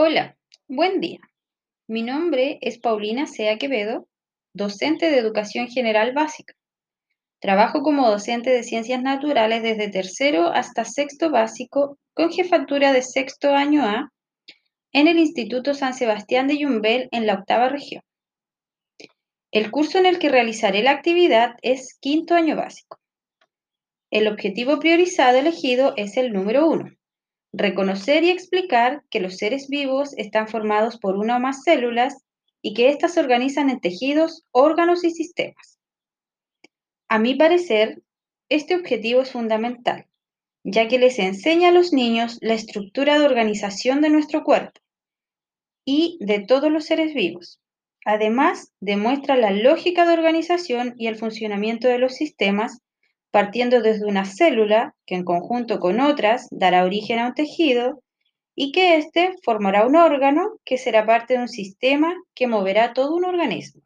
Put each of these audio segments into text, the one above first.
Hola, buen día. Mi nombre es Paulina Sea Quevedo, docente de Educación General Básica. Trabajo como docente de Ciencias Naturales desde tercero hasta sexto básico con jefatura de sexto año A en el Instituto San Sebastián de Yumbel en la octava región. El curso en el que realizaré la actividad es quinto año básico. El objetivo priorizado elegido es el número uno, Reconocer y explicar que los seres vivos están formados por una o más células y que éstas se organizan en tejidos, órganos y sistemas. A mi parecer, este objetivo es fundamental, ya que les enseña a los niños la estructura de organización de nuestro cuerpo y de todos los seres vivos. Además, demuestra la lógica de organización y el funcionamiento de los sistemas partiendo desde una célula que en conjunto con otras dará origen a un tejido y que éste formará un órgano que será parte de un sistema que moverá todo un organismo.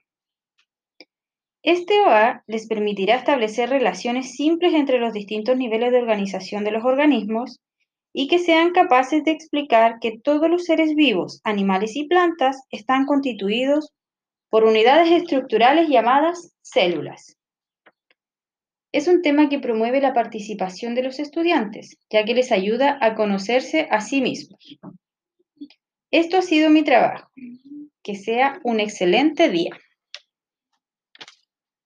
Este OA les permitirá establecer relaciones simples entre los distintos niveles de organización de los organismos y que sean capaces de explicar que todos los seres vivos, animales y plantas están constituidos por unidades estructurales llamadas células. Es un tema que promueve la participación de los estudiantes, ya que les ayuda a conocerse a sí mismos. Esto ha sido mi trabajo. Que sea un excelente día.